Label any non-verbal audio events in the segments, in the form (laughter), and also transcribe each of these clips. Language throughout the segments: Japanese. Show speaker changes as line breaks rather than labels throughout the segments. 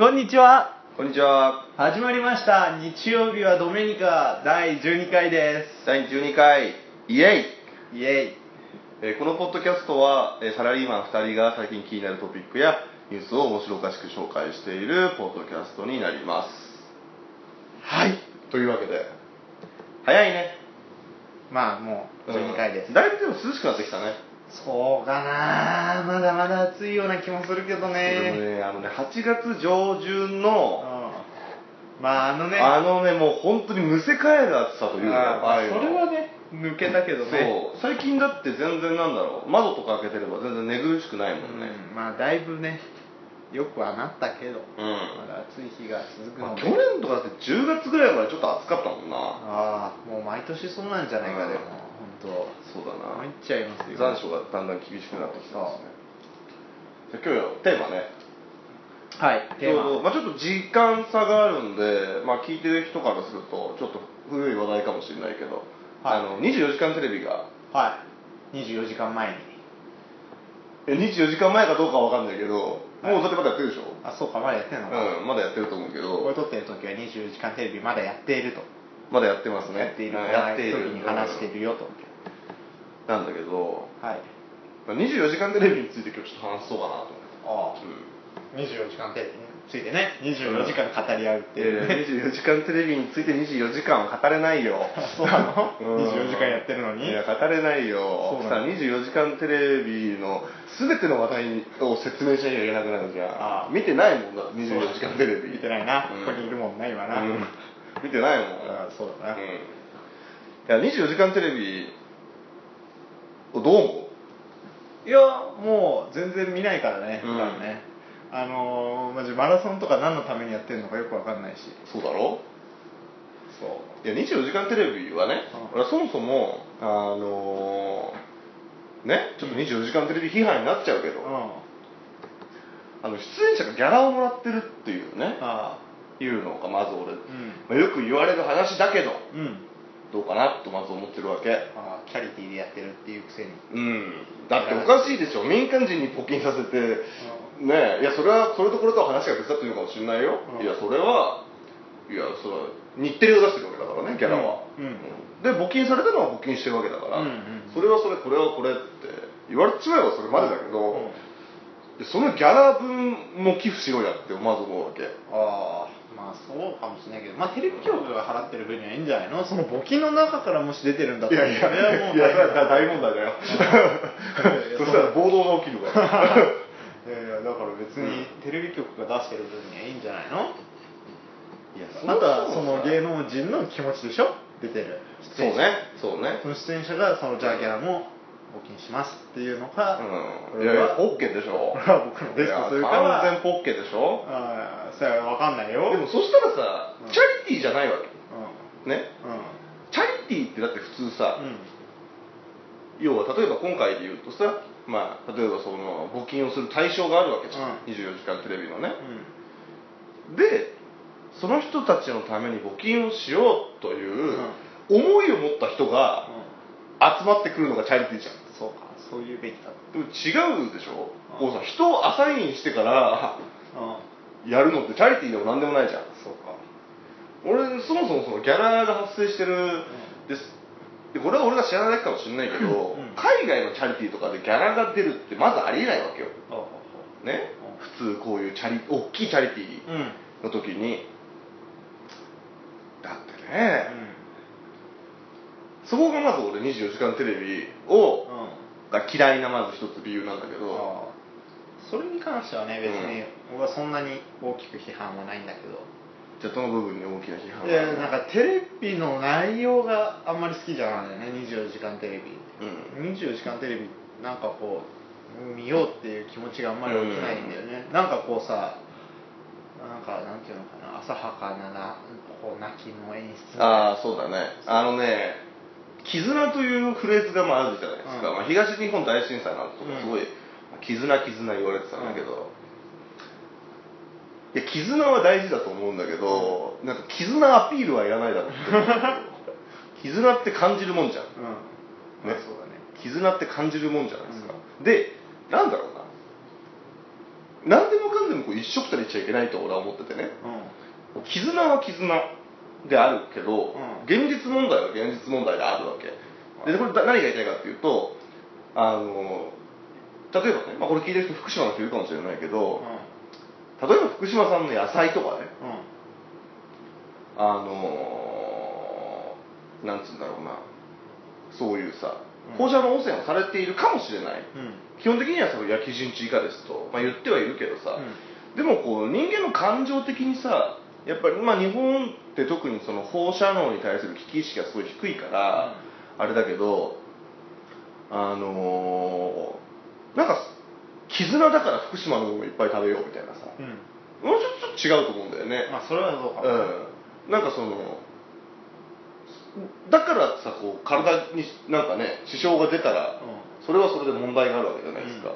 こんにちは
こんにちは。
始まりました日曜日はドメニカ第12回で
第12回、イエイ、
すイエイ
えーこのポッドキャストは、えーサラリーマン2人が最近気になるトピックやニュースを面白おかしく紹介しているポッドキャストになります。はい。というわけで、早いね。
まあもう12回です、
うんだいぶでも涼しくなってきたね。
そうかな。まだまだ暑いような気もするけど
でも
ね
ね、あのね、8月上旬
うん。
の、
まああのね。
あのね、もう本当にむせ返る暑さというか、
あそれはね抜けたけどね。
そう。最近だって全然なんだろう、窓とか開けてれば全然寝苦しくないもんね。
うん。まあだいぶねよくはなったけど、
うん。
まだ暑い日が続く
まあ、去年とかだって10月ぐらいまでちょっと暑かったもんな。
ああもう毎年そうなんじゃないか
うん。
でも本
そうだな。
っちゃいますよ。
残暑がだんだん厳しくなってきてますね。じゃあ今日のテーマね。
はいテーマ。
ちょうどまあ、ちょっと時間差があるんで、まあ、聞いてる人からするとちょっと古い話題かもしれないけど、
はい。
あの24時間テレビが。
はい。24時間前に。
え24時間前かどうかは分かんないけど、
はい。
もうだってまだやってるでしょ？
あそうかまだやってんのか、
うんまだやってると思うけ
これ
ど
撮ってる時は24時間テレビまだやっていると
まだやってますね。
やっている。
うんやっている。
時に話しているよと、
なんだけど
はい。
24時間テレビについて今日ちょっと話そうかなと思って。
ああ
うん
24時間テレビについてね。24時間語り合うっていう。ね、
えー24時間テレビについて24時間は語れないよ。
そうなの？
うん。
24時間やってるのに？
いや語れないよ。
そうなの。
さ24時間テレビの全ての話題を説明しなきゃいけなくなるじゃん。
ああ。
見てないもんだって24時間テレビ。
見てないな、
うん。
ここにいるもんな今な、
うん見てないもん
ああそうだな、
うん。いや24時間テレビをどう思
いやもう全然見ないからね、
うん。
普段ね。あのーマジマラソンとか何のためにやってるのかよくわかんないし。
うそうだろ？
そう。
いや24時間テレビはね、
うん。
俺はそもそもあのーねちょっと24時間テレビ批判になっちゃうけど、
うん。
あの出演者がギャラをもらってるっていうね。
あ
いうのがまず俺、
うん。
まあよく言われる話だけどどうかなとまず思ってるわけ。
ああキャリティーでやってるっていうくせに。
うん。だっておかしいでしょ。民間人に募金させてねえいやそれはそれとこれとは話が別だっていうのかもしれないよ、
うん。
いやそれはいやそれは日テレを出してるわけだからねギャラは、で募金されたのは募金してるわけだから、
うんうん
それはそれこれはこれって言われてしまえばそれまでだけど、そのギャラ分も寄付しろやってまず思うわけ。
ああまあそうかもしれないけどまあテレビ局が払ってる分にはいいんじゃないの？その募金の中からもし出てるんだったら
いやいやいや大問題だよ。(laughs) そしたら暴動が起きるから。(laughs)
いやいやだから別にテレビ局が出してる分にはいいんじゃないの？
いや
あとはその芸能人の気持ちでしょ？出てる。
そうね。そうね。
その出演者がそのじゃあギャラも募金しますっていうのか、
うん。いやいやポッケでしょ。
これは僕のベストというか
完全ポッケでしょ。
ああそれは分かんないよ。
でもそしたらさ
うん。
チャリティーじゃないわけ。
う
ね。チャリティーってだって普通さ
んうん。
要は例えば今回で言うとさまあ例えばその募金をする対象があるわけじゃん、
うん。
24時間テレビのね。
うん。
でその人たちのために募金をしようという思いを持った人が集まってくるのがチャリティーじゃん
そうかそういうべきだ。
でも違うでしょ？
うん。
こうさ人をアサインしてから
うん。
やるのってチャリティーでも何でもないじゃん。
そうか。
俺そもそもそのギャラが発生してるです。でこれは俺が知らないだけかもしれないけど、
うん。
海外のチャリティーとかでギャラが出るってまずありえないわけよ。ね？普通こういうチャリ大きいチャリティ
うん
ーの時に。だってね、そこがまず俺24時間テレビを
うん。
が嫌いなまず一つ理由なんだけど。
それに関してはね別に僕はそんなに大きく批判はないんだけど。
じゃあその部分に大きな批判
いやなんかテレビの内容があんまり好きじゃないんだよね24時間テレビ。
うん。
24時間テレビなんかこう見ようっていう気持ちがあんまり起きないんだよね、なんかこうさなんかなんていうのかな浅はかななこう泣きの演出
ああそうだね。あのね絆というフレーズがまああるじゃないですか、
うん。
まあ、東日本大震災の後とかすごい、
うん
絆絆言われてたん。だけど、いや絆は大事だと思うんだけど、なんか絆アピールはいらないだろうって (laughs) 絆って感じるもんじゃん。
うん。
ね
まあそうだね。
絆って感じるもんじゃないですか、でなんだろうな。何でもかんでもにこう一緒くたにしちゃいけないと俺は思っててね。
うん。
絆は絆であるけど、
うん。
現実問題は現実問題であるわけ。でこれだ何が言いたいかっていうとあの例えばね、まあ、これ聞いてる人福島の人いるかもしれないけど、例えば福島産の野菜とかね
うん。
あのなんつうんだろうなそういうさ
うん。
放射能汚染をされているかもしれない。
うん。
基本的にはその焼き基準値以下ですと、まあ、言ってはいるけどさ、
うん。
でもこう人間の感情的にさやっぱりまあ日本って特にその放射能に対する危機意識がすごい低いから、あれだけどあのーなんか絆だから福島のものいっぱい食べようみたいなさ
うん。
もうちょっと違うと思うんだよね、
まあそれはどうかも。
うん、なんかそのだからさこう体になんかね支障が出たらそれはそれで問題があるわけじゃないですか、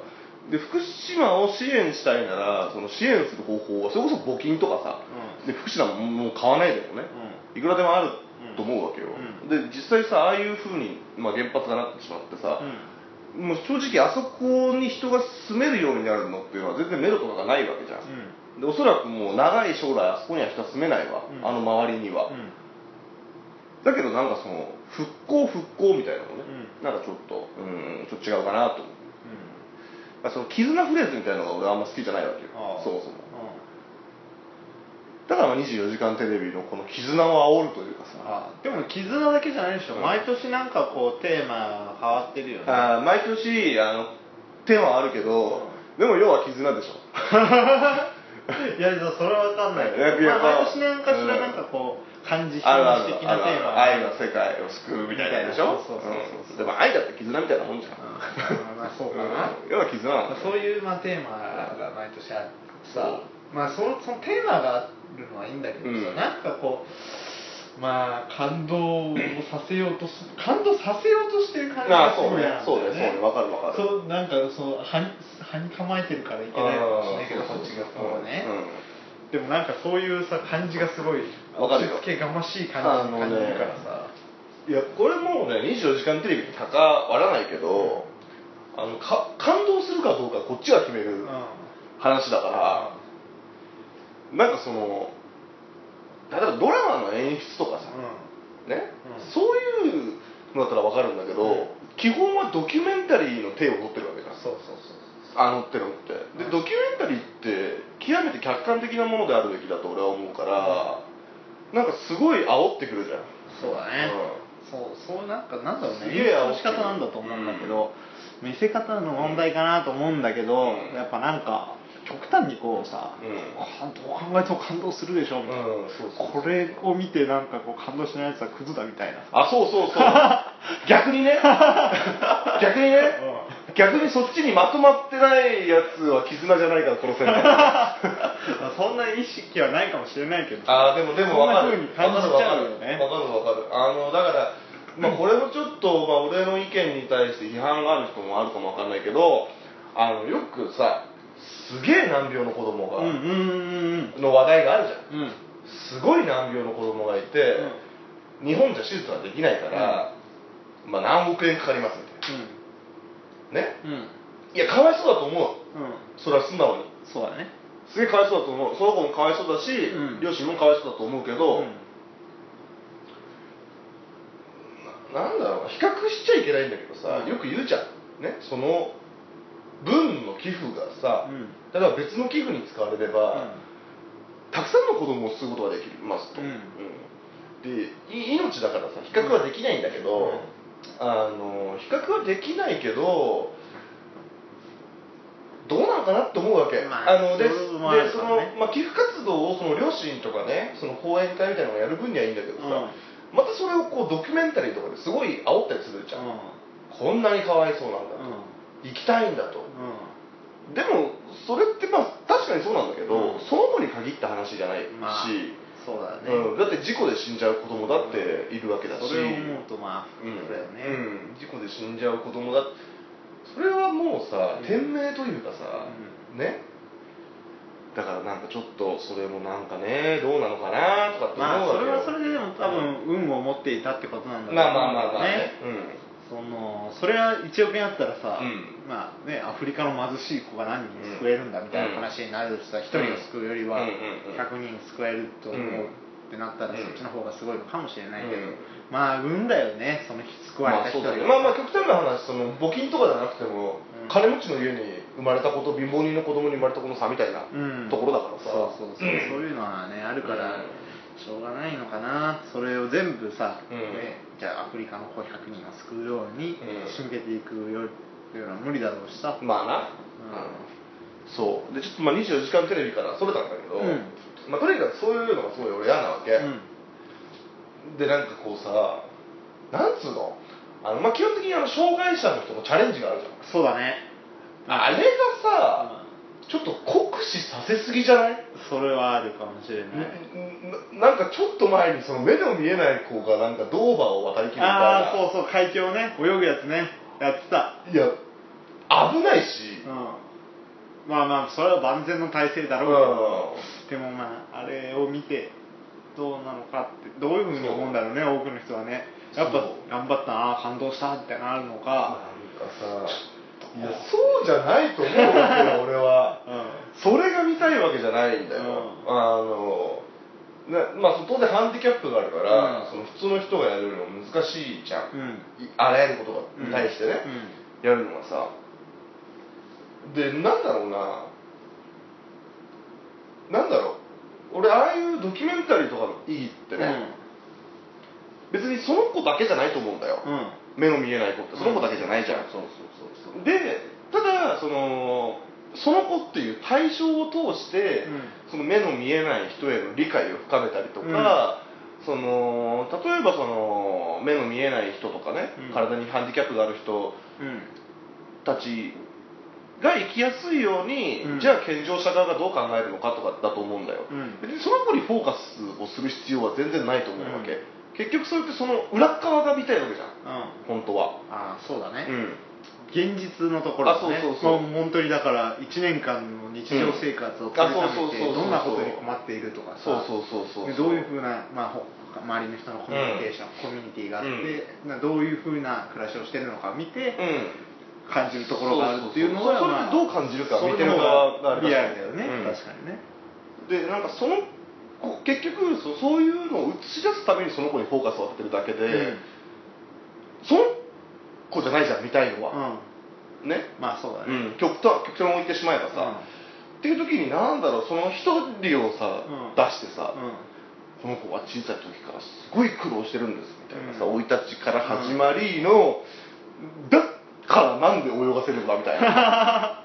で福島を支援したいならその支援する方法はそれこそ募金とかさ、
うん。
で福島ももう買わないでもね、いくらでもあると思うわけよ、
うん。
で実際さああいうふうに、まあ、原発がなってしまってさ
う、ん。
もう正直あそこに人が住めるようになるのっていうのは全然メロとかがないわけじゃん、
うん。
でおそらくもう長い将来あそこには人は住めないわ、
うん。
あの周りには、
うん。
だけどなんかその復興復興みたいなのね、
うん。
なんかちょっとうんちょっと違うかなと思あその絆フレーズみたいなのが俺はあんま好きじゃないわけよ。そもそも。
うん。
だからまあ24時間テレビのこの絆を煽るというかさ。
あでも絆だけじゃないでしょ、
うん。
毎年なんかこうテーマが変わってるよね。
あー毎年あのテーマはあるけど、でも要は絆でしょ。(laughs)
いやそれは分かんないけど、まあ、毎年何かしらなんかこう漢字
あるある
的なテーマ
愛が世界を救うみたいなでしょ？
そうそうそう
でも愛だって絆みたいなもんじゃん、
うん。まあそうかな、
うん。要は絆
そういう、まあ、テーマが毎年あって
そう。
さまあそのそのテーマがあるのはいいんだけどさ、
うん。
なんかこうまあ感動をさせようとす感動させようとしてる感じがすごいあるんだよ
そうねそうね。わかるわかる。
そうなんかそうはにはに構えてるからいけないかもしれないけどこっちがこうね、でもなんかそういうさ感じがすごい
わかるよ。
けがましい感じ
ね
感じるからさ。
いやこれもうね24時間テレビに関わらないけど、あのか感動するかどうかこっちが決める
うん。
話だから、なんかその例えばドラマの演出とかさ、ね、
うん。
そういうのだったら分かるんだけど、
うん。
基本はドキュメンタリーの手を取ってるわけじゃん
そうそうそう
あのってのって。で
うん
ドキュメンタリーって極めて客観的なものであるべきだと俺は思うから、なんかすごい煽ってくるじゃん。
そうだね、
う
そうそうなんかなんだろうね。演出の仕方なんだと思うんだけど、見せ方の問題かなと思うんだけど、
うん。
やっぱなんか極端にこうさ、
うん。
あどう考えても感動するでしょみたいな、
うんそうそう
これを見てなんかこう感動しないやつはクズだみたいな
あそうそうそう。(laughs) 逆にね。(laughs) 逆にね、逆にそっちにまとまってないやつは絆じゃないから殺せない
まあそんな意識はないかもしれないけど。
あーでもでも分かる。
そんな風に感じちゃうよね。
分かる分かる。分かるあのだからまあこれもちょっと、まあ、俺の意見に対して批判がある人もあるかも分かんないけどあのよくさすげえ難病の子供が、
うんうんうん
の話題があるじゃん。
うん。うん
すごい難病の子供がいて、日本じゃ手術はできないから、まあ何億円かかりますみたいなね。いやかわいそうだと思う。
うん。
それは素直に。
そうだね。
すげえかわいそうだと思う。その子もかわいそうだし、
うん。
両親もかわいそうだと思うけど、
うん。
ななんだろうな。比較しちゃいけないんだけどさ、
うん。
よく言うじゃん。ね。その分の寄付がさ、
うん。
例えば別の寄付に使われれば、たくさんの子供を救うことができますと、
うん。
うん。でい命だからさ比較はできないんだけど、
うん
あの比較はできないけどどうなのかなって思うわけ、
まあある
で
ね。
の、まあ、寄付活動をその両親とかねその講演会みたいなのをやる分にはいいんだけどさ、
うん。
またそれをこうドキュメンタリーとかですごい煽ったりするじゃん、こんなにかわいそうなんだと、行きたいんだと、でもそれってまあ確かにそうなんだけど、
うん。
その子に限った話じゃないし、
まあそうだね、
うん、だって事故で死んじゃう子供だっているわけだし、
それを思うとまあ
うん
そうだよね、
うん。事故で死んじゃう子供だ。それはもうさ
うん。
天命というかさ、
う
ね。だからなんかちょっとそれもなんかねどうなのかなとかって思
まあそれ
うわけよ
はそれででも多分運を持っていたってことなんだろう
まあまあまあまあね。
ねそのそれは1億円あったらさ、
うん。
まあねアフリカの貧しい子が何人救えるんだみたいな話になるしさ、1人を救うよりは
うんうんうん。
100人救えると思う
うん
ってなったら、
うん。
そっちの方がすごいのかもしれないけど、
うん。
まあ運だよねその救われた人
まあそうだ
よ
ね。まあまあ極端な話その募金とかじゃなくても、
うん。
金持ちの家に生まれた子と貧乏人の子供に生まれた子の差みたいな
うん。
ところだからさ、
そうそうそう、
ん。
そういうのはねあるから、
うん
しょうがないのかな。それを全部さ、
うん。
ね、じゃあアフリカの子100人を救うように
うん。
仕向けていくよっていうのは無理だろうしさ、
まあな、うん。そう。でちょっとまあ24時間テレビからそれたんだけど、
うん。
まあ、とにかくそういうのがすごい俺嫌なわけ、
うん。
でなんかこうさなんつうの？あの、まあ、基本的にあの障害者の人のチャレンジがあるじゃん。
そうだね。
あれがさ、ちょっと酷使させすぎじゃない？
それはあるかもしれない、
ななんかちょっと前にその目の見えない子がなんかドーバーを渡りきるみたいな。
ああそうそう海峡ね。泳ぐやつね。やってた。
いや危ないし。
うん。まあまあそれは万全の体制だろうけど、でもまああれを見てどうなのかってどういうふうに思うんだろうね多くの人はね。やっぱ頑張ったな感動したってなるの
なん
か、
かさいやそうじゃないと思うわけよ俺は。
う
それが見たいわけじゃないんだよ、
うん。
あのなまあ当然ハンディキャップがあるから、
うん。
その普通の人がやるの難しいじゃん、あらゆることに対してね、やるのはさ。でなんだろうな。なんだろう。俺ああいうドキュメンタリーとかの意義ってね、別にその子だけじゃないと思うんだよ、目の見えない子って。その子だけじゃないじゃん、
そうそう
でただそのその子っていう対象を通して、
うん。
その目の見えない人への理解を深めたりとか、その例えばその目の見えない人とかね、
うん。
体にハンディキャップがある人
うん。
たちが生きやすいように、
うん。
じゃあ健常者側がどう考えるのかとかだと思うんだよ、
うん。
別にその子にフォーカスをする必要は全然ないと思うわけ、結局それってその裏側が見たいわけじゃん。
うん。
本当は。
ああそうだね、
うん
現実のところですね。
あそうそうそう。
も本当にだから1年間の日常生活を取り
うんあそうそうそう。そう
めてどんなことに困っているとかさ。
そうそうそうそう
でどういうふうな、まあ、ほ周りの人のコミュニケーション、コミュニティがあって、などういうふうな暮らしをしてるのかを見て
うん。
感じるところがあるっていうのは
そうそうそう。
まあ
どう感じるか見てる側が
リアルだよね、
うん。
確かにね。
でなんかそのこ結局そそういうのを映し出すためにその子にフォーカスを当ててるだけで、その子じゃないじゃん見たいの
うん、
は、
うん、
ね、
まあそうだね、
うん、極端極端を置いてしまえばさ、っていう時になんだろうその一人をさ、
うん。
出してさ、
うん。
この子は小さい時からすごい苦労してるんですみたいなさ
うん。
生、い立ちから始まりの、だからなんで泳がせるんだみたいな。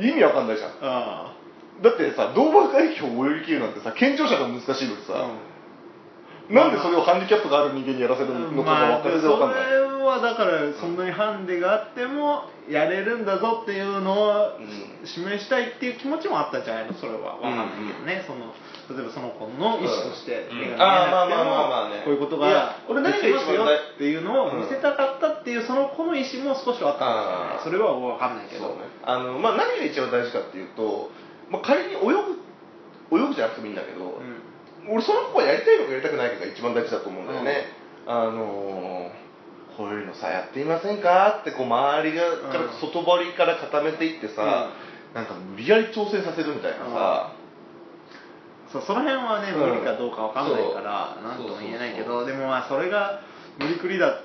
(laughs) 意味わかんないじゃん。
あ
だってさドーバー海峡を泳ぎ切るなんてさ健常者が難しいのに
あ
さ、なんでそれをハンディキャップがある人間にやらせるのか
まあ、
が全
それ
然わかんない、
はだからそんなにハンデがあってもやれるんだぞっていうのを
うん。
示したいっていう気持ちもあったんじゃないの？それは。わかんないけどね、その例えばその子の意思として
うん。
目が見えなくてもこういうことが
俺何が一番大
っていうのを見せたかったっていうその子の意思も少しはあったかもしれないそれはわかんないけど。
ね。あの、まあ、何が一番大事かっていうと、まあ、仮に泳ぐ泳ぐじゃなくてもいいんだけど、
うん
俺その子がやりたいのかやりたくないのが一番大事だと思うんだよね、あのーこういうのさやってみませんかってこう周りがから
うん
外堀から固めていってさ、なんか無理やり挑戦させるみたいなさ、
そうその辺はね
うん。
無理かどうかわかんないから何とも言えないけどでもまあそれが無理くりだ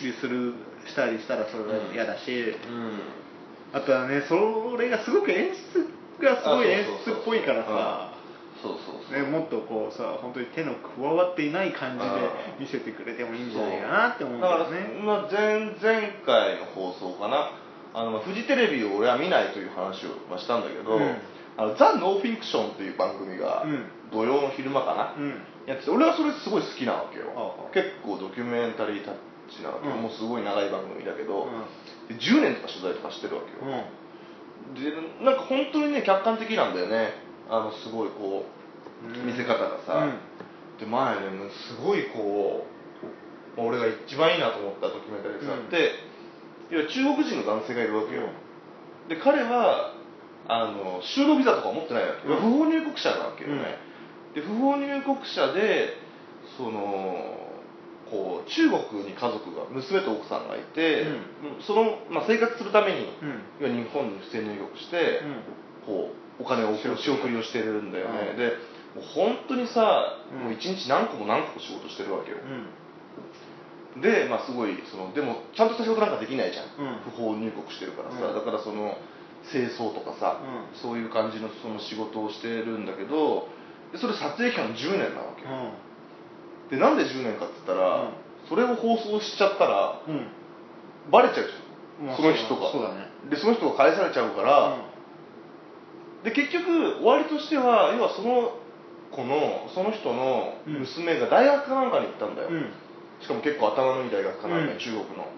りするしたりしたらそれは嫌だし、
うん。
あとはねそれがすごく演出がすごい演出っぽいからさ
そうそうそう。
ね、もっとこうさ本当に手の加わっていない感じで見せてくれてもいいんじゃないかなって思うんだ
だから、
よね
まあ、前前回の放送かな。あのまあフジテレビを俺は見ないという話をまあしたんだけど、
うん。
あのザ・ノーフィクションっていう番組が
うん。
土曜の昼間かな、
うん。
やってて俺はそれすごい好きなわけよ。
ああ。
結構ドキュメンタリータッチなわけよ、
うん。
もうすごい長い番組だけど、
うん。
で10年とか取材とかしてるわけよ、
うん。
でなんか本当にね客観的なんだよねあのすごいこう
うん。
見せ方がさ、
うん。
で前ねすごいこう、まあ俺が一番いいなと思ったドキュメンタリーがあって、いや中国人の男性がいるわけよ、で彼はあの就労ビザとか持ってないわけ不法入国者なわけよね、で不法入国者でそのここう中国に家族が娘と奥さんがいて、
う
その、まあ、生活するために、
うん。
要は日本に不正入国して、こうお金を仕
仕送り
をしてるんだよね、
うん。
でもう本当にさ、
うん。
もう一日何個も何個も仕事してるわけよ、
うん。
でまあすごいそのでもちゃんとした仕事なんかできないじゃん、
うん。
不法入国してるからさ、
うん。
だからその清掃とかさ、
うん。
そういう感じのその仕事をしてるんだけどでそれ撮影期間10年なわけよ、でなんで10年かっつったら、
うん。
それを放送しちゃったらバレちゃうじゃん、
まあ
その人が。
そうだね。
でその人が返されちゃうから、で結局終わりとしては要はその子のその人の娘が大学かなんかに行ったんだよ、
うん。
しかも結構頭のいい大学かなんか、
うん。
中国の。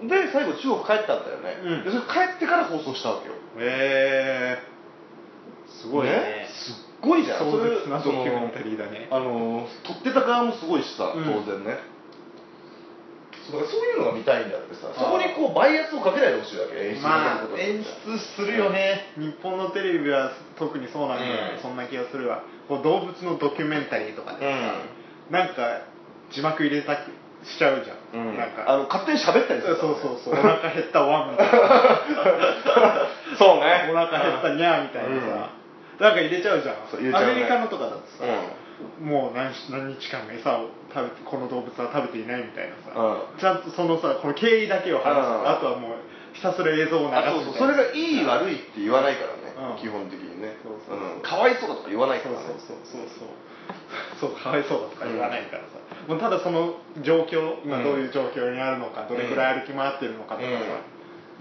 うん。
で最後中国帰ったんだよね、
うん。
でそれ帰ってから放送したわけよ。
へえすごいね。
すっごいじゃん。
壮絶なドキュメンタリーだね。
あの撮ってた側もすごいしさ
うん。
当然ね、そうだからそういうのが見たいんだってさそこにこうバイアスをかけないでほしいわけ演出
まあ演出するよね、日本のテレビは特にそうなんだよ。ね、
うん。
そんな気がするわ。こう動物のドキュメンタリーとかでさ、なんか字幕入れたくしちゃうじゃん、
うん。
なんか。
あの勝手に喋ったりする
そうそうそうお腹減ったワンみたいな。(laughs)
そうね。
お腹減ったニャーみたいなさ、なんか入れちゃうじゃん。
ね。
アメリカのとかだとさ、
う
もう何し何日間餌を食べてこの動物は食べていないみたいなさ、
うん。
ちゃんとそのさこの経緯だけを話す、
うん。
あとはもうひたすら映像を流すみたいな。
あそうそうそれがいい悪いって言わないからね、
うん。
基本的にね。かわいそうだとか言わないからね。
そうそうそうそう。そう。かわいそうだとか言わないからさ、もうただその状況今どういう状況にあるのか、どれくらい歩き回ってるのかとかさ、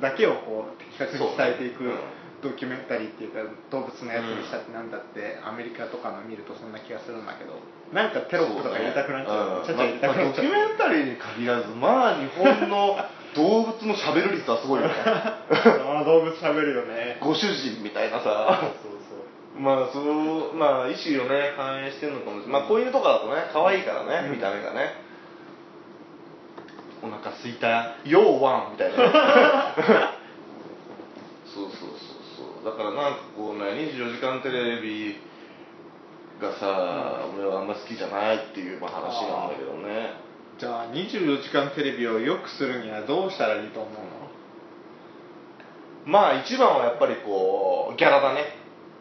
だけをこう的確に伝えていくドキュメンタリーっていうか動物のやつにしたってなんだってアメリカとかの見るとそんな気がするんだけどなんかテロップとか入れたくなっちゃう。ちゃちゃ入れたくなっちゃう、
まあまあドキュメンタリーに限らずまあ日本の動物のしゃべる率はすごいよね。(laughs)
あの動物喋るよね。
ご主人みたいなさ。
そうそう
まあそのまあ意思をね反映してるのかもしれない。まあ子犬とかだとね可愛いからね、
うん。
見た目がね。お腹すいた「ようワン」みたいな (laughs) ねそうそうそうそうだからなんかこうね24時間テレビがさ、俺はあんま好きじゃないっていうまあ話なんだけどね。
じゃあ24時間テレビを良くするにはどうしたらいいと思うの？
まあ一番はやっぱりこうギャラだね。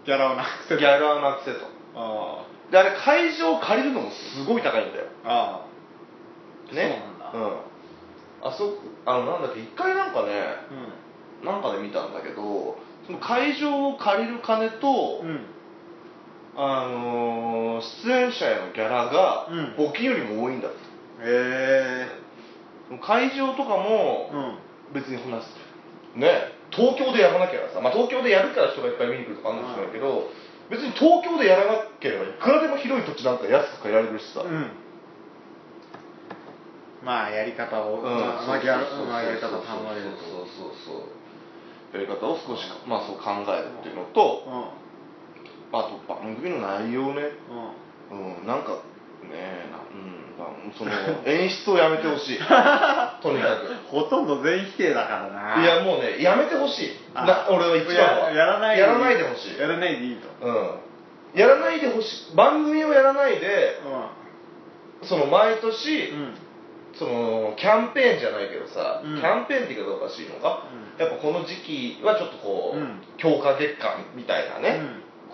ギャラをなくせ
ギャラをなくせと
あ
であれ会場を借りるのもすごい高いんだよ。
あああ
ね？
そうなんだ。
うん。あそあのなんだっけ一回なんかね
う
なんかで見たんだけど会場を借りる金と、
んうん。
あのー出演者へのギャラが
うん。
募金よりも多いんだって、
へえ
会場とかも
うん。
別にこんなね。東京でやらなきゃさ、まあ、東京でやるから人がいっぱい見に来るとかあるんですけど、別に東京でやらなければいくらでも広い土地なんか安く借りられるしさ、
うん。まあやり方を、
うん。
まあやり方を考える
そうそうそうそうやり方を少しまあそう考えるっていうのと
とうん。
あと番組の内容ね。
う
うんなんかねなうんまあその (laughs) 演出をやめてほしい。(laughs) とにかく。
んほとんど全否定だからな。い
やもうねやめてほしい。
あ。
な俺は一番は。
ややらない
やらないでほしい。
やらないでいいと。
うん。やらないでほしい。番組をやらないで
う
その毎年、
んうん
そのキャンペーンじゃないけどさ、
うん。
キャンペーンって言い方おかしいのか、
うん。
やっぱこの時期はちょっとこう、
うん。
強化月間みたいなね、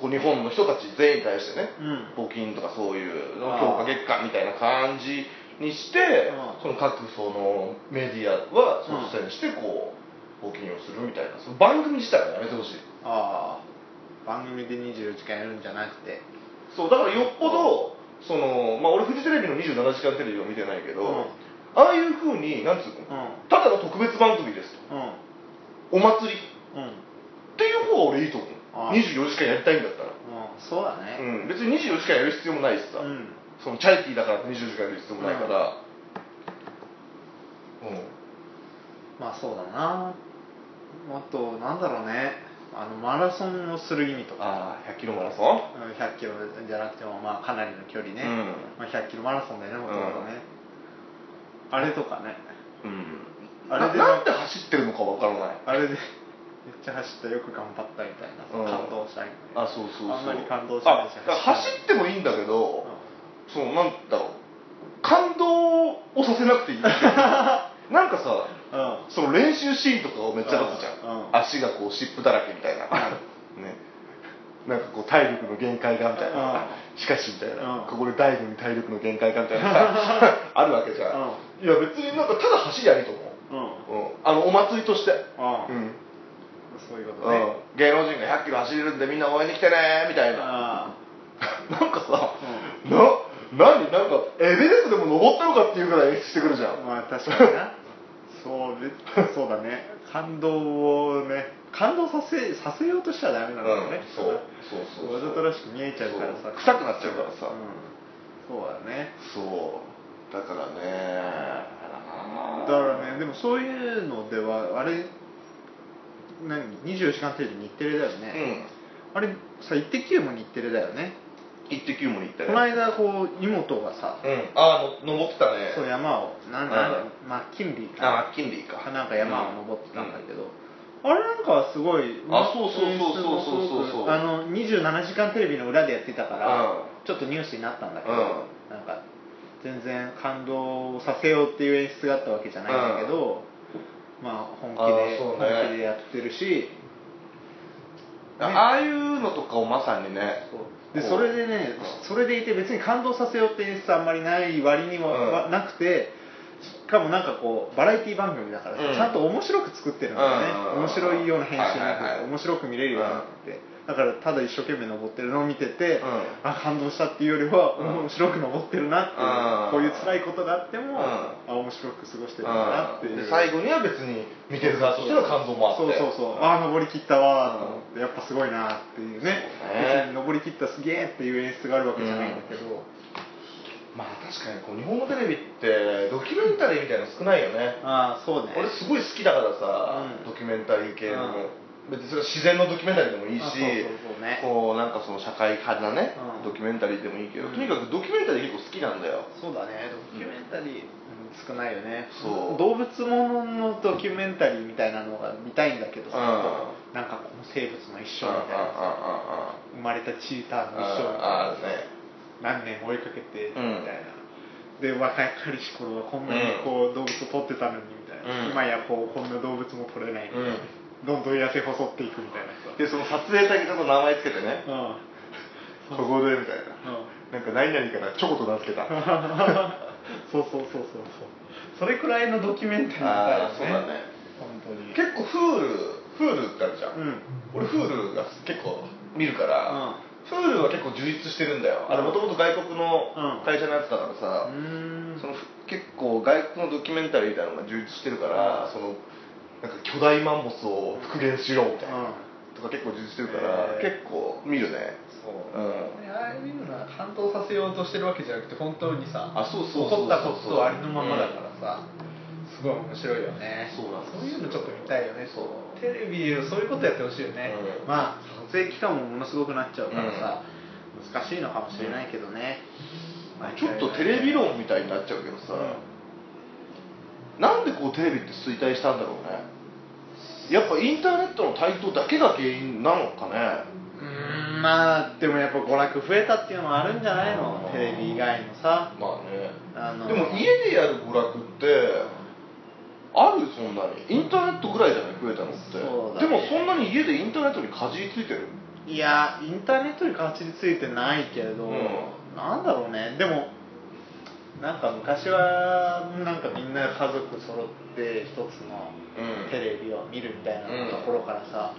こう日本の人たち全員に対してね、
うん。
募金とかそういうの
あー
強化月間みたいな感じにして
うん。
その各そのメディアは率先してこう募金をするみたいなその番組自体はやめてほしい。
ああ番組で24時間やるんじゃなくて。
そうだからよっぽどそのまあ俺フジテレビの27時間テレビを見てないけど、
うん。
ああいうふうになんつうの、
うん。
ただの特別番組です。と
うん。
お祭り。っ
うん。
ていう方が俺いいと思う。
ああ。
24時間やりたいんだったら、
うん。そうだね。
うん、別に24時間やる必要もないしさ、
うん。
そのチャリティーだからって24時間やる必要もないから。うん、
まあそうだな。あとなんだろうねあのマラソンをする意味とか。
ああ100キロマラソン？
うん100キロじゃなくてもまあかなりの距離ね、
うん。
まあ、100キロマラソンだよねほとんどね、あれとかね。
うん。
あれで
ななんで走ってるのかわからない。
あれでめっちゃ走ったよく頑張ったみたいな、
うん。
感動したり
あそうそうそう。
あんまり感動しないし
走ってもいいんだけど、そのなんだろう。感動をさせなくていい (laughs) なんかさ
うん。
その練習シーンとかをめっちゃ出すじゃん、
うん。うん。
足がこう湿布だらけみたいな、ね。なんかこう体力の限界がみたいな、しかしみたいな、
うん。
ここで大悟に体力の限界がみたいなさ。(laughs) あるわけじゃん、いや別になんかただ走りゃいいと思
う。んうん。
う、うん、あのお祭りとして、
あ
うん。
そういうことね。
うん、芸能人が100キロ走れるんでみんな応援に来てねみたいな。
あ (laughs)
なんかさ、な何？なんかエベレストでも登ったのかっていうぐらい演出してくるじゃん、
あまあ確かにな (laughs) そうでそうだね。感動をね感動させさせようとしちゃダメなんだよね、
うんそうそうそう
わざとらしく見えちゃうからさ。
臭くなっちゃうからさ。
うん。そうだね。
そう。だからね。
だからねでもそういうのではあれ何？24時間テレビ日テレだよ
う
ね、
ん。
あれさ「イッテ Q!」も日テレだよね
イッテ Q も行ったよ
この間こう妹がさ、
うん。ああの登ってたね。
そう山をなんなんだ？マッキンリーか。
あマッキンリーか
なんか山を登ってたんだけど、あれなんかすごい
あそうそうそうそうそう。そうそう
あの27時間テレビの裏でやってたから、
うん。
ちょっとニュースになったんだけど、
うん。
なんか全然感動させようっていう演出があったわけじゃないんだけど、まあ本気で、
あそうね。
本気でやってるし。
ああいうのとかをまさにね
で
こう
それでね、
うん
それでいて別に感動させようって演出あんまりない割にも、なくてしかもなんかこうバラエティ番組だからさ、
うん。
ちゃんと面白く作ってるんだよね、
うん。
面白いような編集になってて、
はいはいはい。
面白く見れるようになって。て、だからただ一生懸命登ってるのを見てて、
うん。
あ感動したっていうよりは、
うん。
面白く登ってるなっていう、
うん。
こういう辛いことがあっても、
うん。
あ面白く過ごしてるんだなっていう、
で最後には別に見てる側としての感動もあって。
そうそうそう。ああ登り切ったわーと思ってやっぱすごいなっていうね。
そうね。
別に登り切ったすげえっていう演出があるわけじゃないんだけど、
まあ確かにこう日本のテレビってドキュメンタリーみたいなの少ないよね。
ああそうね。
俺すごい好きだからさ、
うん。
ドキュメンタリー系の、別にそれは自然のドキュメンタリーでもいいし
あそうそうそうね。
こうなんかその社会派なね、
うん。
ドキュメンタリーでもいいけど、
うん。
とにかくドキュメンタリー結構好きなんだよ。
そうだね。ドキュメンタリー、うん少ないよね。
そう。
動物もののドキュメンタリーみたいなのが見たいんだけどさ、
う
なんかこの生物の一生
うん
みたいなさ生まれたチーターの一生みたいな。
ああね
何年追いかけてみた
うん
いな、で若いかりし頃はこんなにこう動物を取ってたのにみたいな、
うん。
今やこうこんな動物も取れない。みたいな、
うん。
どんどん痩せ細っていくみたいな。さ
でその撮影先との名前つけてね。
うん。
ここでみたいな。
うん。
なんか何々からチョコと名付けた。(laughs)
そうそうそうそうそう。それくらいのドキュメンタリーみたい
ああそうだね。
本当に。
結構 Hulu Hulu ってあるじゃん、
うん。
俺 Hulu が結構見るから、Hulu は結構充実してるんだよ。あれもともと外国の
うん。
会社のやつだからさ
う、ん。
その結構外国のドキュメンタリーみたいなのが充実してるから、
うん。
そのなんか巨大マンモスを復元しようみたいな、
うん。
とか結構充実してるから、結構見るね。
そう、
うん。
ああいうのは感動させようとしてるわけじゃなくて本当にさ
あそうそう
ったことありのままだからさ、すごい面白いよね。
そう
そういうのちょっと見たいよね。
そう
テレビそういうことやってほしいよね、
うん。
まあ撮影期間もものすごくなっちゃうからさ、難しいのかもしれないけどね、
ちょっとテレビ論みたいになっちゃうけどさ、なんでこうテレビって衰退したんだろうね。やっぱインターネットの台頭だけが原因なのかね。
うーんまあでもやっぱ娯楽増えたっていうのはあるんじゃないの？テレビ以外のさ。
まあね。
あの
でも家でやる娯楽ってあるそんなに。インターネットぐらいじゃない増えたのって、
そうだね。
でもそんなに家でインターネットにかじりついてる？
いやインターネットにかじりついてないけど、
うん。
なんだろうね。でもなんか昔はなんかみんな家族揃って一つの
うん。
テレビを見るみたいな
うん
ところからさ、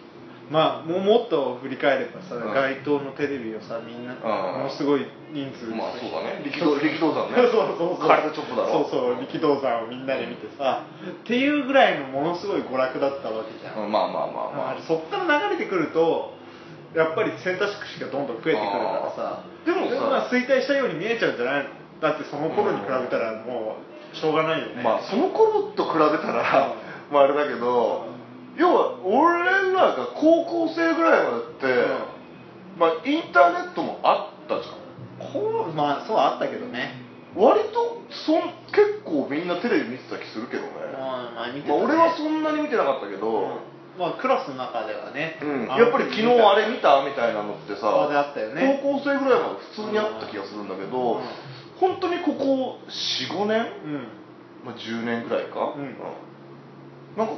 まあもうもっと振り返ればさ、
うん。
街頭のテレビをさみんな、
ん。
ものすごい人数
まあそうだね。力道力道山ね。
そうそうそう。
カルトチョップだろ。
そうそう力道山をみんなで見てさ、っていうぐらいのものすごい娯楽だったわけじゃん、
うんまあまあまあまあ。
まあ、そっから流れてくるとやっぱり選択肢がどんどん増えてくるからさ。
でもさ
まあ衰退したように見えちゃうんじゃない？だってその頃に比べたらもうしょうがないよね、
まあその頃と比べたらまああれだけど要は俺らが高校生ぐらいまでって、まあインターネットもあったじゃん。
こうまあそうあったけどね。
割とそん結構みんなテレビ見てた気するけどね、
まあまあ見て
俺はそんなに見てなかったけど、
うん。まあクラスの中ではね、
うん。
あ
やっぱり昨日あれ見たみたいなのってさ
あれあったよね。
高校生ぐらいまで普通にあった気がするんだけど、
うん。
本当にここ45年？
うん。
まあ、10年ぐらいか、
うん。
なんか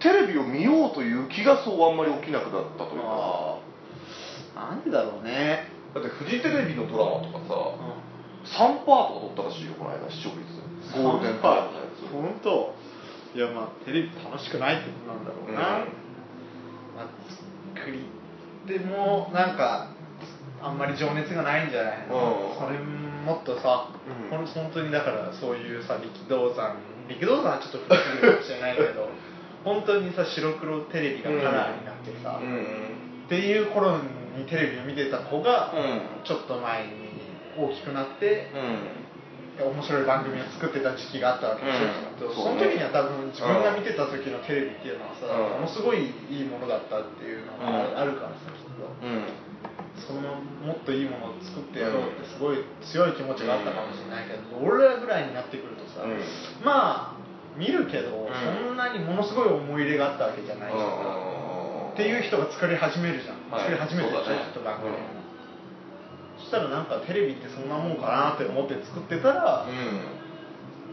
テレビを見ようという気がそうあんまり起きなくなったというか。
なんでだろうね。
だってフジテレビのドラマとかさ、3パートが撮ったらしいよこの間視聴率。ゴールデンタイムのやつ。
本当？いやまあテレビ楽しくないってことなんだろうな、
うん。
まあ、作りでもなんかあんまり情熱がないんじゃないの、
うん。
それもっとさ、
うん
本当にだからそういうさ力道山力道山はちょっと古すぎるかもしれないけど本当にさ白黒テレビがカラーになってさ、
うん。
っていう頃にテレビを見てた子が、
うん。
ちょっと前に大きくなって、面白い番組を作ってた時期があったわけでしょ、
うん。
その時には多分自分が見てた時のテレビっていうのはさ、
うん。
ものすごいいいものだったっていうのが
うん
あるからさきっと。
うん。
そのもっといいものを作ってやろうってすごい強い気持ちがあったかもしれないけど、俺らぐらいになってくるとさ、
うん。
まあ見るけど、
ん。
そんなにものすごい思い入れがあったわけじゃないし。さ、っていう人が作り始めるじゃん、
はい。
作り始めてる
そうだね
きっと番組を、そしたらなんかテレビってそんなもんかなって思って作ってたら、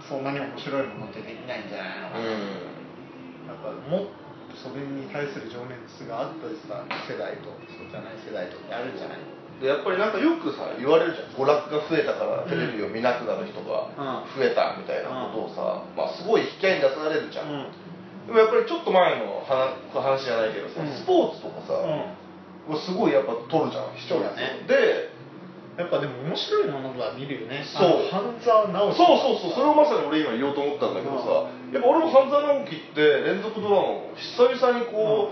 そんなに面白いものってできないんじゃないのかな、なんかもっとそれに対する情熱があったさ世代とそうじゃない世代とってあるんじゃない？
でやっぱりなんかよくさ言われるじゃん娯楽が増えたからテレビを見なくなる人が増えたみたいなことをさ、まあ、すごい引き合いに出されるじゃん、でもやっぱりちょっと前の話話じゃないけどさ、
うん。
スポーツとかさ、
う
すごいやっぱ撮るじゃん視聴率
ね。
で
ん、やっぱでも面白いものは見るよね。
そう。
半沢直樹
そうそうそう。それをまさに俺今言おうと思ったんだけどさ、やっぱ俺も半沢直樹って連続ドラマを久々にこ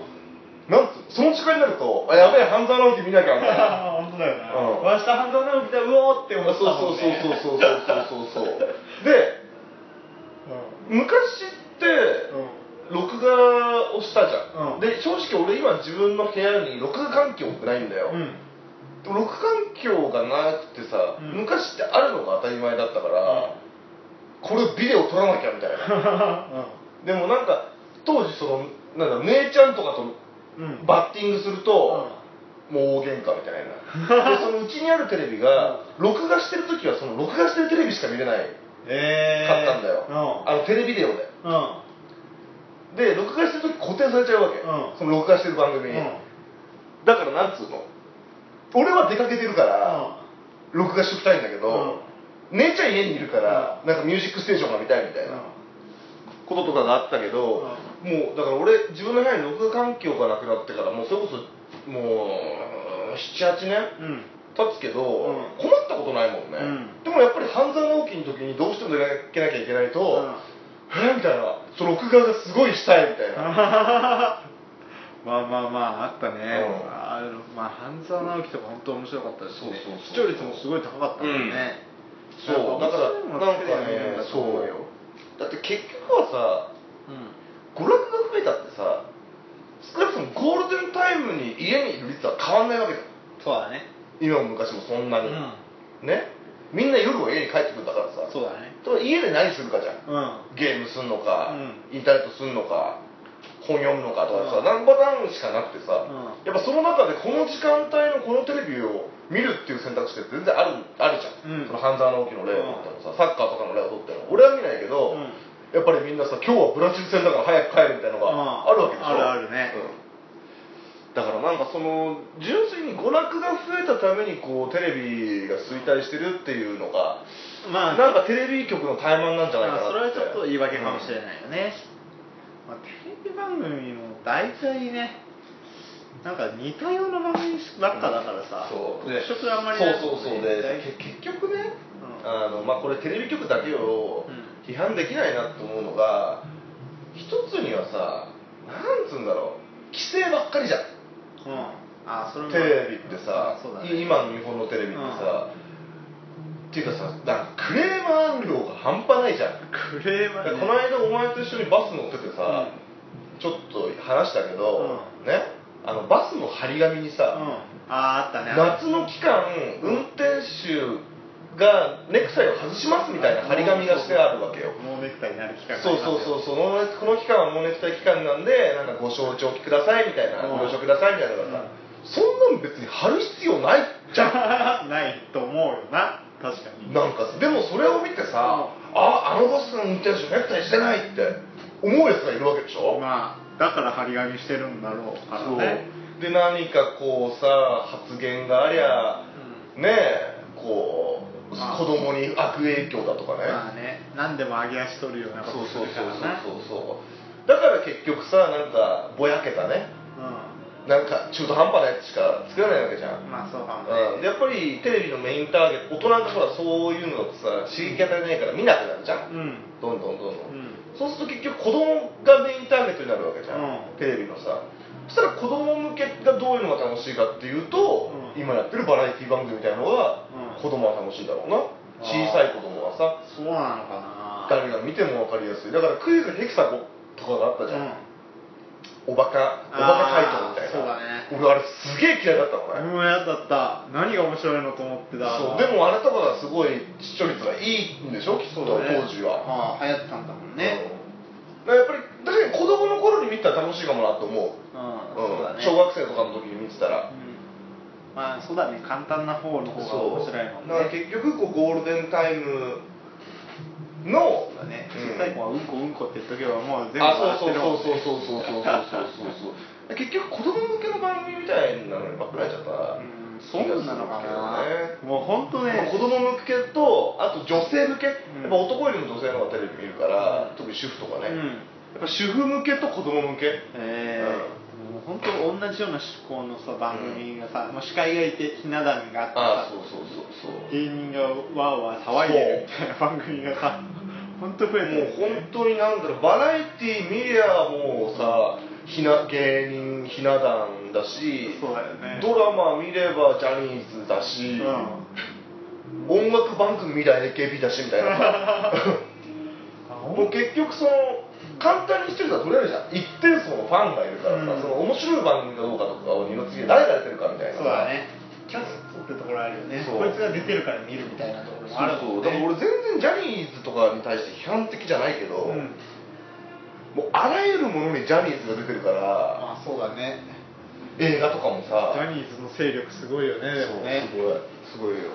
う、なんその時間になるとあやべえ半沢直樹見なきゃみたい。な (laughs)
本当だよね、
うん。
明日半沢直樹だうおーって思
そう
ったもんね。
そうそうそうそうそうそうそうで昔って録画をしたじゃん、
うん
で正直俺今自分の部屋に録画環境ってないんだよ、録画環境がなくてさ、
うん
昔ってあるのが当たり前だったから、これビデオ撮らなきゃみたいな。(laughs) でもなんか当時そのなんだ姉ちゃんとかと
うん。
バッティングすると、もう大喧嘩みたいな。でそのうちにあるテレビが録画してる時はその録画してるテレビしか見れない。
えー、
かったんだよ、
うん。
あのテレビデオで。
うん。
で録画してる時固定されちゃうわけ、
うん。
その録画してる番組だからなんつうの？俺は出かけてるから、録画しときたいんだけど、姉ちゃん家にいるから、なんかミュージックステーションが見たいみたいなこととかがあったけど、もうだから俺自分の部屋に録画環境がなくなってからもうそれこそもう78年
うん。うん
経つけど、
うん。
困ったことないもんね、
うん。
でもやっぱり半沢直樹の時にどうしても出かけなきゃいけないと、
うん。
えみたいなその録画がすごいしたいみたいな、(laughs)
まあまあまああったね、
うん。
あのまあ半沢直樹とか本当面白かったし、ね、
そうそう
視聴率もすごい高かったもんね、
そう。だからなんかね
そ
そう。
うよ、
だって結局はさ
うん、
娯楽が増えたってさ少なくともゴールデンタイムに家にいる率は変わんないわけだよ。
そうだね。
今も昔もそんなに、
うん。
ね。みんな夜は家に帰ってくるんだからさ。
そうだね。
と家で何するかじゃん。
うん。
ゲームすんのか、
う
インターネットすんのか本読むのかとかさ、
うん。
何パターンしかなくてさ、
うん。
やっぱその中でこの時間帯のこのテレビを見るっていう選択肢って全然あるあるじゃん、
うん。
その半沢直樹の例を取ってもさ、サッカーとかの例を取っても。俺は見ないけど、
うん。
やっぱりみんなさ今日はブラジル戦だから早く帰るみたいなのがあるわけでしょ、
あるあるね。
うん。だからなんかその純粋に娯楽が増えたためにこうテレビが衰退してるっていうのが
まあ。
なんかテレビ局の怠慢なんじゃないかな
それはちょっと言い訳かもしれないよね、まあ、テレビ番組も大体ねなんか似たような番組ばっかだからさ、
そう。
特色があんまりない
そうそうそう。で結局ね、
うん。
あのまあこれテレビ局だけを
うん。
批判できないなと思うのが一つにはさなんつうんだろう。規制ばっかりじゃん。
うん。あそれも。
テレビってさ
ね。
い今の日本のテレビってさ、っていうかさなんかクレーマー量が半端ないじゃん。
クレーマーね。
この間お前と一緒にバス乗っててさ、ちょっと話したけど、
う
ねあのバスの張り紙にさ、
うん。あああったね。
夏の期間運転手がネクタイを外しますみたいな張り紙がしてあるわけよ。
もうネクタイになる期間が
そうそうそうそうこのこの期間はノーネクタイ期間なんでなんかご承知おきくださいみたいな
うん。
ご了承くださいみたいなのがさ、そんなの別に貼る必要ないじゃん。(laughs)
ないと思うよな。確かに。
なんかでもそれを見てさ、ああのバスの運転手ネクタイしてないって思うやつがいるわけでしょ、
まあだから張り紙してるんだろうから
そう。
ね
で何かこうさ発言がありゃねえこう
まあ。
子供に悪影響だとかね、
まあね。何でも上げ足取るようなこ
そう
とする
そうそう。
からな。
そうそうだから結局さなんかぼやけたね。なんか中途半端なやつしか作らないわけじゃん。
うんまあそうかも
うん、やっぱりテレビのメインターゲット。大人がほらそういうのってさ刺激与えないから見なくなるじゃん、
うん。
どんどんどんどん、
うん
そうすると結局子供がメインターゲットになるわけじゃん、
うん。
テレビのさ。そしたら子供向けがどういうのが楽しいかっていうと、
うん。
今やってるバラエティ番組みたいなのが、
うん。
子供は楽しいだろうな。小さい子供はさ。
そうなのかな。
誰が見ても分かりやすい。だからクイズヘキサゴとかがあったじゃん、おバカおバカ回答みたいな。
そうだね。
俺あれすげえ嫌いだったのね、
うん嫌だった。何が面白いのと思ってた。
そうでもあれとかがすごい視聴率がいいんでしょ？きっと、当時は、
ああ流行ってたんだもんね。
やっぱり確かに子供の頃に見たら楽しいかもなと思う、
うん、
小学生とかの時に見てたら、
うん。まあそうだね。簡単な方の方が面白いもん
だから
ね
結局こうゴールデンタイムの
ね小さい子はうんこうんこって言っとけばもう全部笑ってるもん、
ね、そうそうそうそうそうそうそう結局子供向けの番組みたいなのにばっかりちゃった
そうなのかな、
ね、
もう本当ね
子供向けとあと女性向け、
うん、
やっぱ男よりも女性の方がテレビ見るから、うん、特に主婦とかね、
うん、
やっぱ主婦向けと子供向け
えー、もう本当同じような趣向のさ番組がさ、もう司会がいてひな壇があってさ
そうそうそうそう
芸人がわーわー騒いでるみたいな番組がさ本当増えて
もう
る
本当になんだろうバラエティ見りゃもうさひな芸人ひな壇だし
そうだよね。
ドラマ見ればジャニーズだし、
うん。
音楽番組見りゃ AKB だしみたいなさ。もう結局その簡単にしてると取れるじゃん。一定層のファンがいるからさ、
うん。
その面白い番組かどうかとかを二の次で誰が出てるかみたいな
そうだねキャストってところあるよね。こいつが出てるから見るみたいなところもある
そう
もんね。
そうだから俺全然ジャニーズとかに対して批判的じゃないけど、
うん。
もうあらゆるものにジャニーズが出てるから
まあそうだね。
映画とかもさ
ジャニーズの勢力すごいよね。でもね。
すごいすごいよ。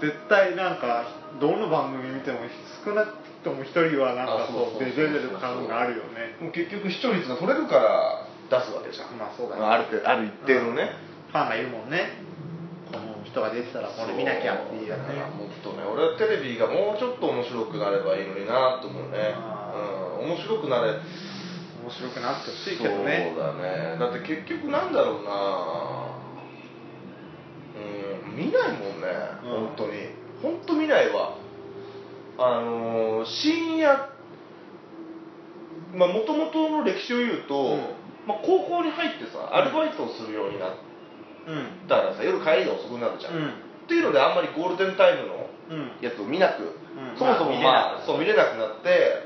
絶対なんかどの番組見ても少なくとも一人はなんか
あそう
出てる感があるよね。
もう結局視聴率が取れるから出すわけじゃん。
まあそうだね。
ある程度ある一定のね、
ファンがいるもんね人が出てたらこれ見なきゃっていう。
だ
ね
からもっとね俺はテレビがもうちょっと面白くなればいいのになと思うね。
あ
うん面白くなれ。
面白くなってほしいけどね。
そうだね。だって結局なんだろうな。うん見ないもんね、
うん。
本当に。本当見ないわ。あのー深夜。まあもともとの歴史を言うと、
うん。
まあ、高校に入ってさアルバイトをするようになっ
うん。
たらさ夜帰りが遅くなるじゃん、
うん。
っていうのであんまりゴールデンタイムの
うん。
やつを見なく、
ん。
そもそもまあ、
まあ
そう見れなくなって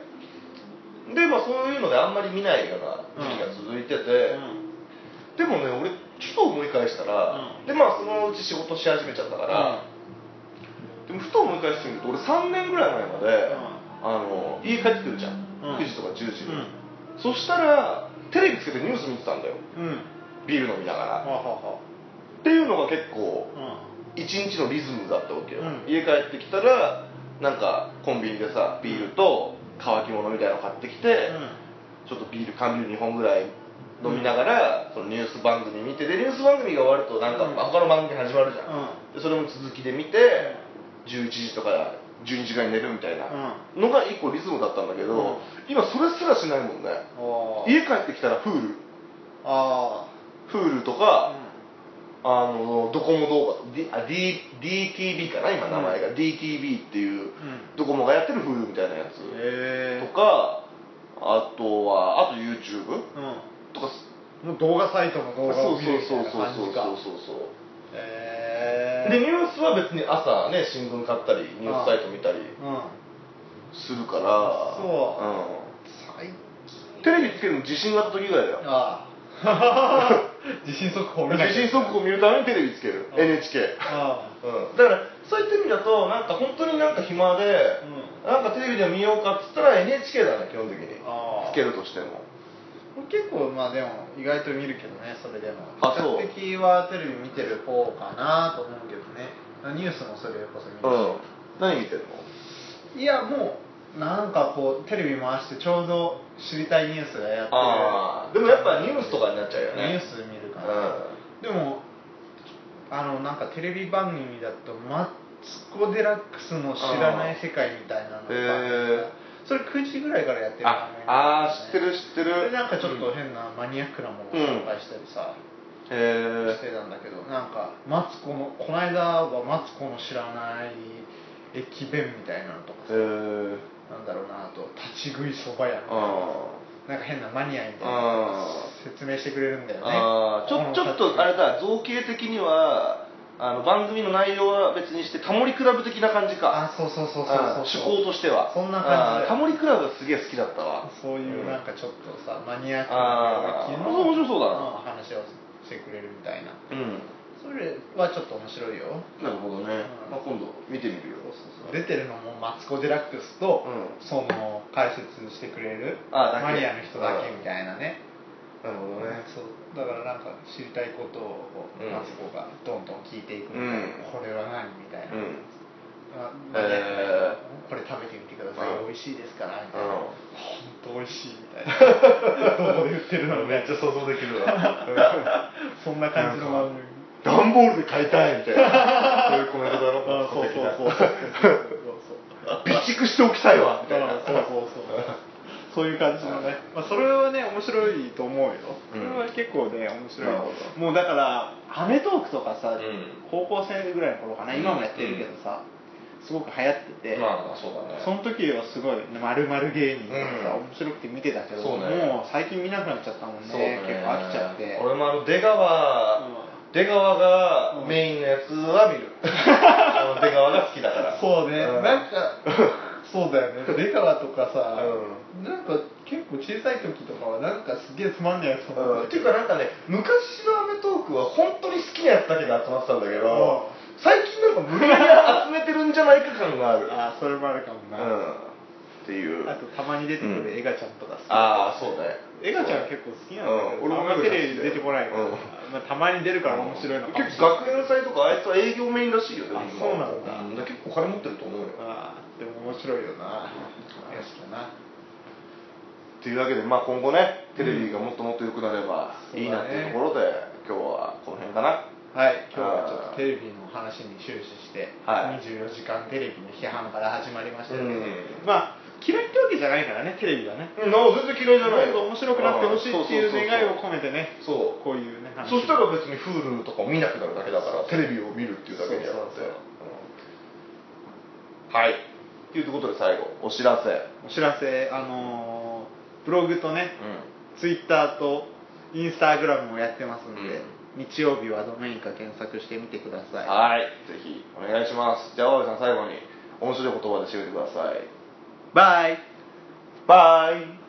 でまあそういうのであんまり見ないような時期が続いてて、でもね俺ちょっと思い返したら、
うん。
でまあそのうち仕事し始めちゃったから、でもふと思い返してみると俺3年ぐらい前まで、あの家帰ってくるじゃん、
うん。
9時とか10時に、
うん。
そしたらテレビつけてニュース見てたんだよ。
うん。うん
ビール飲みながら、
ははは
っていうのが結構
うん。
一日のリズムだったわけよ、
うん。
家帰ってきたらなんかコンビニでさビールと乾き物みたいなの買ってきて、ちょっとビール缶ビール2本ぐらい飲みながら、そのニュース番組見てでニュース番組が終わるとなんか、他の番組始まるじゃん、
うん。
でそれも続きで見て11時とか12時間に寝るみたいなのが一個リズムだったんだけど、
うん。
今それすらしないもんね。
あー。
家帰ってきたら Hulu
あ
Hulu と
ー
か、あのドコモ動画と D あ D DTV かな今名前が、DTV っていう
うん。
ドコモがやってる Hulu みたいなやつ。とかあとはあと YouTube
うん。
とか。
もう動画サイトの動画
そう
を見
そうそう
るみたいな感じか
そうそうそうそう
へえ
でニュースは別に朝ね新聞買ったりニュースサイト見たり
うん
するから
そう
うん
最
テレビつけるの地震があった時ぐらいだよ
ああ地震速報
地震速報見るためにテレビつける。
うん。
NHK
あ
うん。だからそういった意味だとなんか本当になんか暇で
あ、
なんかテレビで見ようかっつったら NHK だね基本的に。
ああ。
つけるとしても。
結構まあでも意外と見るけどねそれでも。
あそう。
比較的はテレビ見てる方かなと思うけどね。ニュースもそれこそ見
うん。
る
何見てんの？
し、いやもうなんかこうテレビ回してちょうど知りたいニュースがやってる。
あーでもやっぱニュースとかになっちゃうよね。
ニュース見るから、でもあのなんかテレビ番組だと「マツコ・デラックスの知らない世界」みたいなのが
へー。
それ9時ぐらいからやってる
ああー知ってる知ってる。
でなんかちょっと変なマニアックなものを紹介したりさ、
へ
してたんだけどなんかマツコのこの間はマツコの知らない駅弁みたいなのとか
え
さ、
へえ
なんだろうなあと立ち食いそば屋な。んか変なマニアみたいな。
あ
説明してくれるんだよね。
ちょちょっとあれだ造形的にはあの番組の内容は別にしてタモリクラブ的な感じか。
あそうそうそうそう
趣向としては。
そんな感じ
タモリクラブがすげえ好きだったわ。
そういうなんかちょっとさ、マニアックな
面白そうだな。
うん話をしてくれるみたいな。
うん
それはちょっと面白いよ。
なるほどね、
うん。
まあ、今度見てみるよ。
出てるのもマツコ・デラックスと、
うん。
その解説してくれるマニアの人だけみたいなね、
なるほどね。
そう。だからなんか知りたいことを
うん。
マツコがどんどん聞いていくみたいな、
うん。
これは何みたいな、
うん。
あ
へー。
これ食べてみてください、
うん。
美味しいですからみたいな、
うん。
本当美味しいみたいな。(laughs) どこで売ってるの
めっちゃ想像できるわ。(laughs)
そんな感じの番組
段ボールで買いたいみたいな。(laughs) そういうコメントだろ。
うそうそう。そうそう
備蓄しておきたいわみたいな。
そうそうそう。そういう感じのね、まあ、それはね面白いと思うよ、
うん。
それは結構ね面白い
なるほど。
もうだから『アメトーーク』とかさ、
ん。
高校生ぐらいの頃かな今もやってるけどさ、すごく流行ってて、
まあそうだね。
その時はすごい丸々芸人とか面白くて見てたけど、
そうね。
もう最近見なくなっちゃったもんね。
ね。
結構飽きちゃって。
俺もあの出川、
うん
出川がメインのやつは見る、(laughs) あの出川が好きだから。
そうね、
うん。
なんかそうだよね。(laughs) 出川とかさ、
う
なんか結構小さい時とかはなんかすげえつまんないやつ
うん、っていうかなんかね昔の『アメトーーク』は本当に好きなやつだけが集まってたんだけど、
うん。
最近なんか無理やり集めてるんじゃないか感がある。
ああそれもあるかもな、
うんっていう。
あとたまに出てくるエガちゃんとか好き。
ああそうね。
エガちゃん結構好きなんだけど、
うん。俺も
あんまテレビ出てこないから、
うん。
まあ、たまに出るから面白いのかも
結構学園祭とかあいつは営業メインらしいよね。
あ
今
そうなんだ。
だから結構金持ってると思うよ。
ああでも面白いよな。よしだな
というわけで、まあ、今後ねテレビがもっともっと良くなればいいなっていうところで、今日はこの辺かな。
はい。今日はちょっとテレビの話に終始して、
はい。
24時間テレビの批判から始まりましたけど、
うん。
まあ嫌いってわけじゃないからね。テレビはね。
うん。な全然嫌いじゃない
面白くなってほしいっていう願いを込めてね
そう
こういうね話。
そしたら別に Hulu とかを見なくなるだけだからテレビを見るっていうだけであって。はい。ということで最後お知らせ。
お知らせあのーブログとね
う
ツイッターとインスタグラムもやってますんで、日曜日はドメインか検索してみてください。
んはい。ぜひお願いします。じゃあ大部さん最後に面白い言葉で締めてください
バイ
バイ